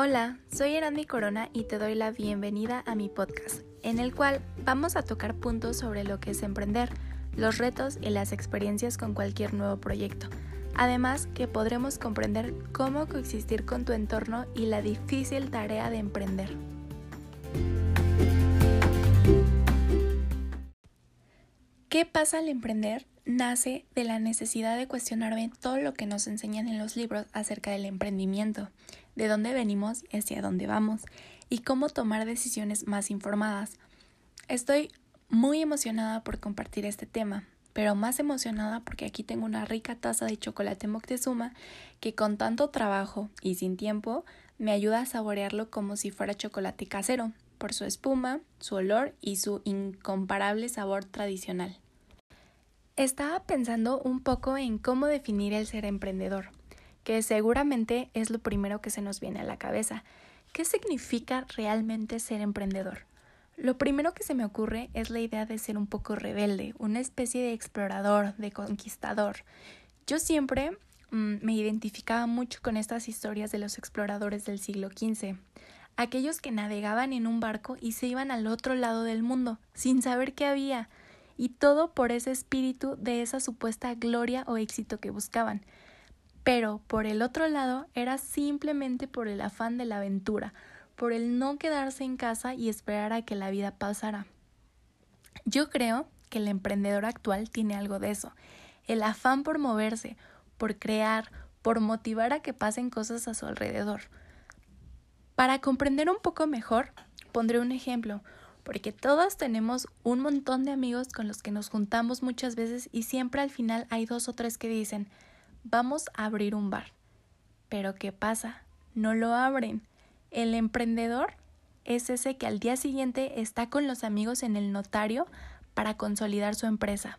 Hola, soy Erandi Corona y te doy la bienvenida a mi podcast, en el cual vamos a tocar puntos sobre lo que es emprender, los retos y las experiencias con cualquier nuevo proyecto. Además que podremos comprender cómo coexistir con tu entorno y la difícil tarea de emprender. ¿Qué pasa al emprender? Nace de la necesidad de cuestionarme todo lo que nos enseñan en los libros acerca del emprendimiento, de dónde venimos y hacia dónde vamos, y cómo tomar decisiones más informadas. Estoy muy emocionada por compartir este tema, pero más emocionada porque aquí tengo una rica taza de chocolate Moctezuma que con tanto trabajo y sin tiempo me ayuda a saborearlo como si fuera chocolate casero, por su espuma, su olor y su incomparable sabor tradicional. Estaba pensando un poco en cómo definir el ser emprendedor, que seguramente es lo primero que se nos viene a la cabeza. ¿Qué significa realmente ser emprendedor? Lo primero que se me ocurre es la idea de ser un poco rebelde, una especie de explorador, de conquistador. Yo siempre mm, me identificaba mucho con estas historias de los exploradores del siglo XV aquellos que navegaban en un barco y se iban al otro lado del mundo, sin saber qué había, y todo por ese espíritu de esa supuesta gloria o éxito que buscaban. Pero por el otro lado era simplemente por el afán de la aventura, por el no quedarse en casa y esperar a que la vida pasara. Yo creo que el emprendedor actual tiene algo de eso, el afán por moverse, por crear, por motivar a que pasen cosas a su alrededor. Para comprender un poco mejor, pondré un ejemplo, porque todos tenemos un montón de amigos con los que nos juntamos muchas veces y siempre al final hay dos o tres que dicen, vamos a abrir un bar. Pero ¿qué pasa? No lo abren. El emprendedor es ese que al día siguiente está con los amigos en el notario para consolidar su empresa.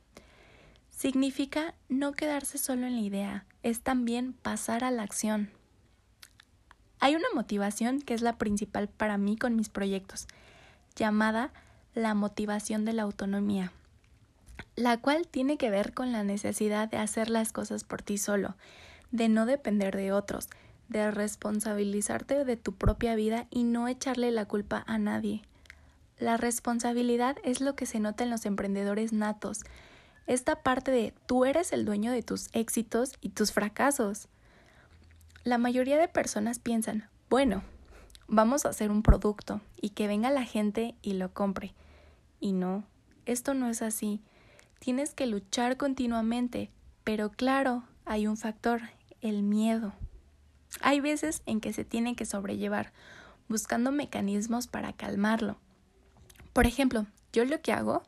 Significa no quedarse solo en la idea, es también pasar a la acción. Hay una motivación que es la principal para mí con mis proyectos, llamada la motivación de la autonomía, la cual tiene que ver con la necesidad de hacer las cosas por ti solo, de no depender de otros, de responsabilizarte de tu propia vida y no echarle la culpa a nadie. La responsabilidad es lo que se nota en los emprendedores natos, esta parte de tú eres el dueño de tus éxitos y tus fracasos. La mayoría de personas piensan, bueno, vamos a hacer un producto y que venga la gente y lo compre. Y no, esto no es así. Tienes que luchar continuamente, pero claro, hay un factor, el miedo. Hay veces en que se tiene que sobrellevar, buscando mecanismos para calmarlo. Por ejemplo, yo lo que hago,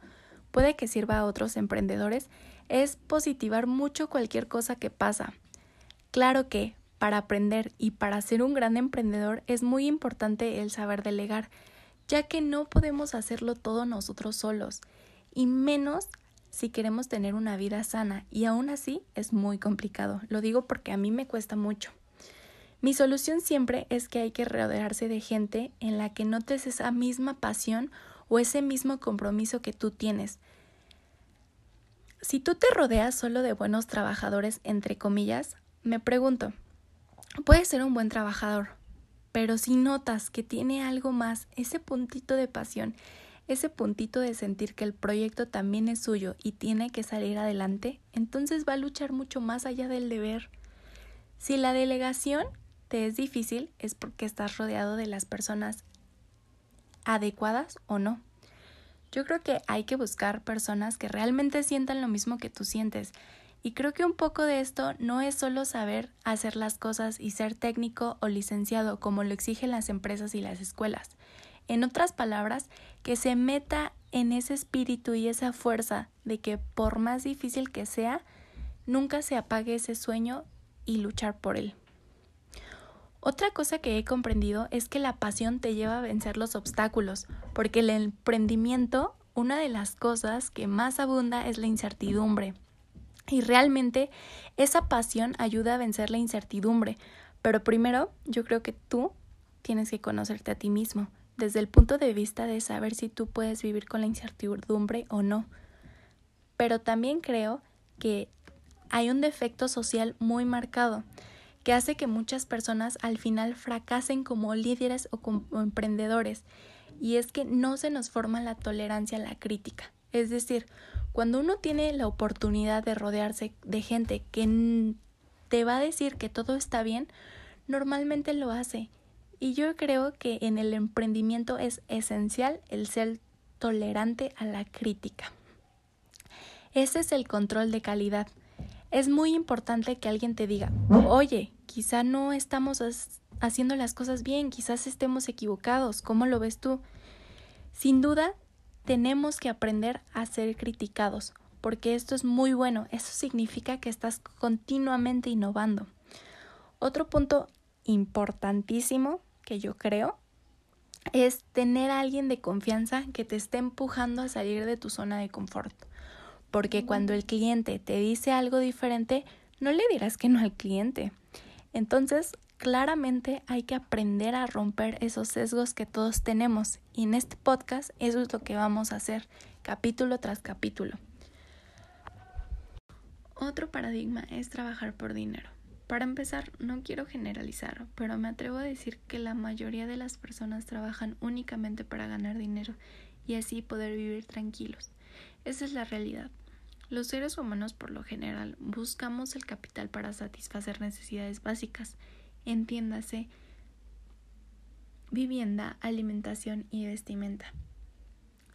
puede que sirva a otros emprendedores, es positivar mucho cualquier cosa que pasa. Claro que para aprender y para ser un gran emprendedor es muy importante el saber delegar, ya que no podemos hacerlo todo nosotros solos, y menos si queremos tener una vida sana, y aún así es muy complicado. Lo digo porque a mí me cuesta mucho. Mi solución siempre es que hay que rodearse de gente en la que notes esa misma pasión o ese mismo compromiso que tú tienes. Si tú te rodeas solo de buenos trabajadores, entre comillas, me pregunto, Puede ser un buen trabajador, pero si notas que tiene algo más, ese puntito de pasión, ese puntito de sentir que el proyecto también es suyo y tiene que salir adelante, entonces va a luchar mucho más allá del deber. Si la delegación te es difícil, es porque estás rodeado de las personas adecuadas o no. Yo creo que hay que buscar personas que realmente sientan lo mismo que tú sientes, y creo que un poco de esto no es solo saber hacer las cosas y ser técnico o licenciado como lo exigen las empresas y las escuelas. En otras palabras, que se meta en ese espíritu y esa fuerza de que por más difícil que sea, nunca se apague ese sueño y luchar por él. Otra cosa que he comprendido es que la pasión te lleva a vencer los obstáculos, porque el emprendimiento, una de las cosas que más abunda es la incertidumbre. Y realmente esa pasión ayuda a vencer la incertidumbre. Pero primero yo creo que tú tienes que conocerte a ti mismo, desde el punto de vista de saber si tú puedes vivir con la incertidumbre o no. Pero también creo que hay un defecto social muy marcado, que hace que muchas personas al final fracasen como líderes o como emprendedores, y es que no se nos forma la tolerancia a la crítica. Es decir, cuando uno tiene la oportunidad de rodearse de gente que te va a decir que todo está bien, normalmente lo hace. Y yo creo que en el emprendimiento es esencial el ser tolerante a la crítica. Ese es el control de calidad. Es muy importante que alguien te diga, oye, quizá no estamos haciendo las cosas bien, quizás estemos equivocados, ¿cómo lo ves tú? Sin duda, tenemos que aprender a ser criticados, porque esto es muy bueno, eso significa que estás continuamente innovando. Otro punto importantísimo que yo creo es tener a alguien de confianza que te esté empujando a salir de tu zona de confort. Porque cuando el cliente te dice algo diferente, no le dirás que no al cliente. Entonces, claramente hay que aprender a romper esos sesgos que todos tenemos y en este podcast eso es lo que vamos a hacer capítulo tras capítulo. Otro paradigma es trabajar por dinero. Para empezar, no quiero generalizar, pero me atrevo a decir que la mayoría de las personas trabajan únicamente para ganar dinero y así poder vivir tranquilos. Esa es la realidad. Los seres humanos por lo general buscamos el capital para satisfacer necesidades básicas entiéndase vivienda, alimentación y vestimenta,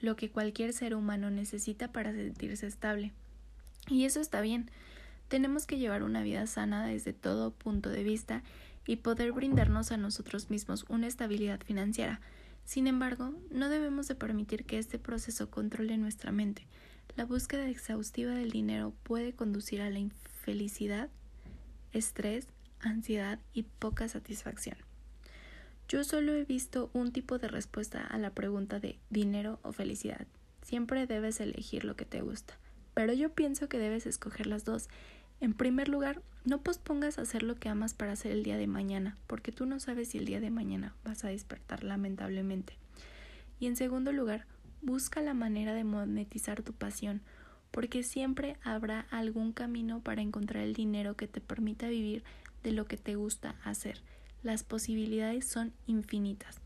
lo que cualquier ser humano necesita para sentirse estable. Y eso está bien. Tenemos que llevar una vida sana desde todo punto de vista y poder brindarnos a nosotros mismos una estabilidad financiera. Sin embargo, no debemos de permitir que este proceso controle nuestra mente. La búsqueda exhaustiva del dinero puede conducir a la infelicidad, estrés ansiedad y poca satisfacción. Yo solo he visto un tipo de respuesta a la pregunta de dinero o felicidad. Siempre debes elegir lo que te gusta, pero yo pienso que debes escoger las dos. En primer lugar, no pospongas hacer lo que amas para hacer el día de mañana, porque tú no sabes si el día de mañana vas a despertar lamentablemente. Y en segundo lugar, busca la manera de monetizar tu pasión, porque siempre habrá algún camino para encontrar el dinero que te permita vivir de lo que te gusta hacer. Las posibilidades son infinitas.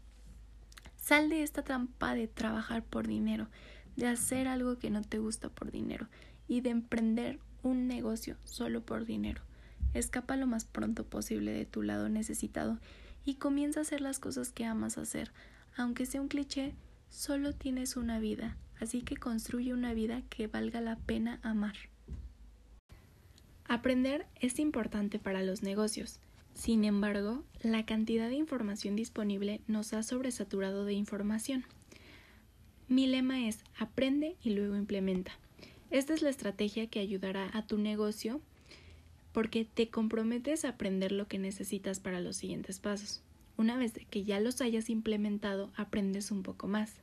Sal de esta trampa de trabajar por dinero, de hacer algo que no te gusta por dinero y de emprender un negocio solo por dinero. Escapa lo más pronto posible de tu lado necesitado y comienza a hacer las cosas que amas hacer. Aunque sea un cliché, solo tienes una vida, así que construye una vida que valga la pena amar. Aprender es importante para los negocios. Sin embargo, la cantidad de información disponible nos ha sobresaturado de información. Mi lema es aprende y luego implementa. Esta es la estrategia que ayudará a tu negocio porque te comprometes a aprender lo que necesitas para los siguientes pasos. Una vez que ya los hayas implementado, aprendes un poco más.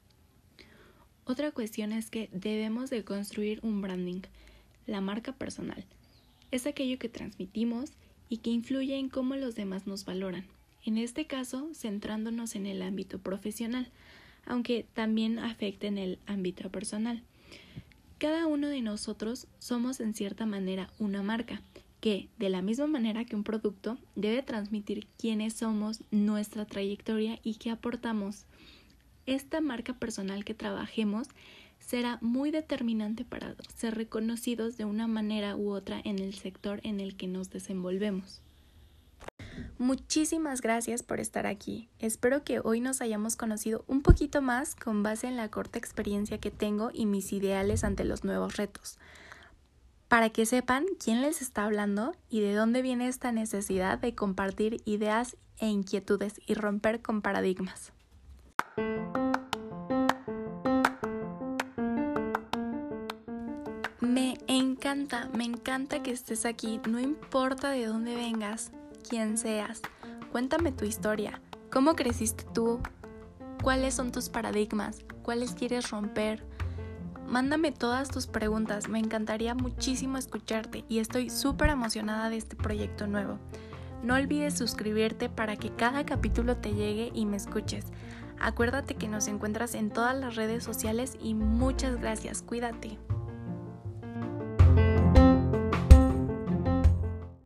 Otra cuestión es que debemos de construir un branding, la marca personal es aquello que transmitimos y que influye en cómo los demás nos valoran. En este caso, centrándonos en el ámbito profesional, aunque también afecta en el ámbito personal. Cada uno de nosotros somos en cierta manera una marca, que, de la misma manera que un producto, debe transmitir quiénes somos, nuestra trayectoria y qué aportamos. Esta marca personal que trabajemos será muy determinante para ser reconocidos de una manera u otra en el sector en el que nos desenvolvemos. Muchísimas gracias por estar aquí. Espero que hoy nos hayamos conocido un poquito más con base en la corta experiencia que tengo y mis ideales ante los nuevos retos. Para que sepan quién les está hablando y de dónde viene esta necesidad de compartir ideas e inquietudes y romper con paradigmas. Me encanta, me encanta que estés aquí, no importa de dónde vengas, quién seas. Cuéntame tu historia, cómo creciste tú, cuáles son tus paradigmas, cuáles quieres romper. Mándame todas tus preguntas, me encantaría muchísimo escucharte y estoy súper emocionada de este proyecto nuevo. No olvides suscribirte para que cada capítulo te llegue y me escuches. Acuérdate que nos encuentras en todas las redes sociales y muchas gracias, cuídate.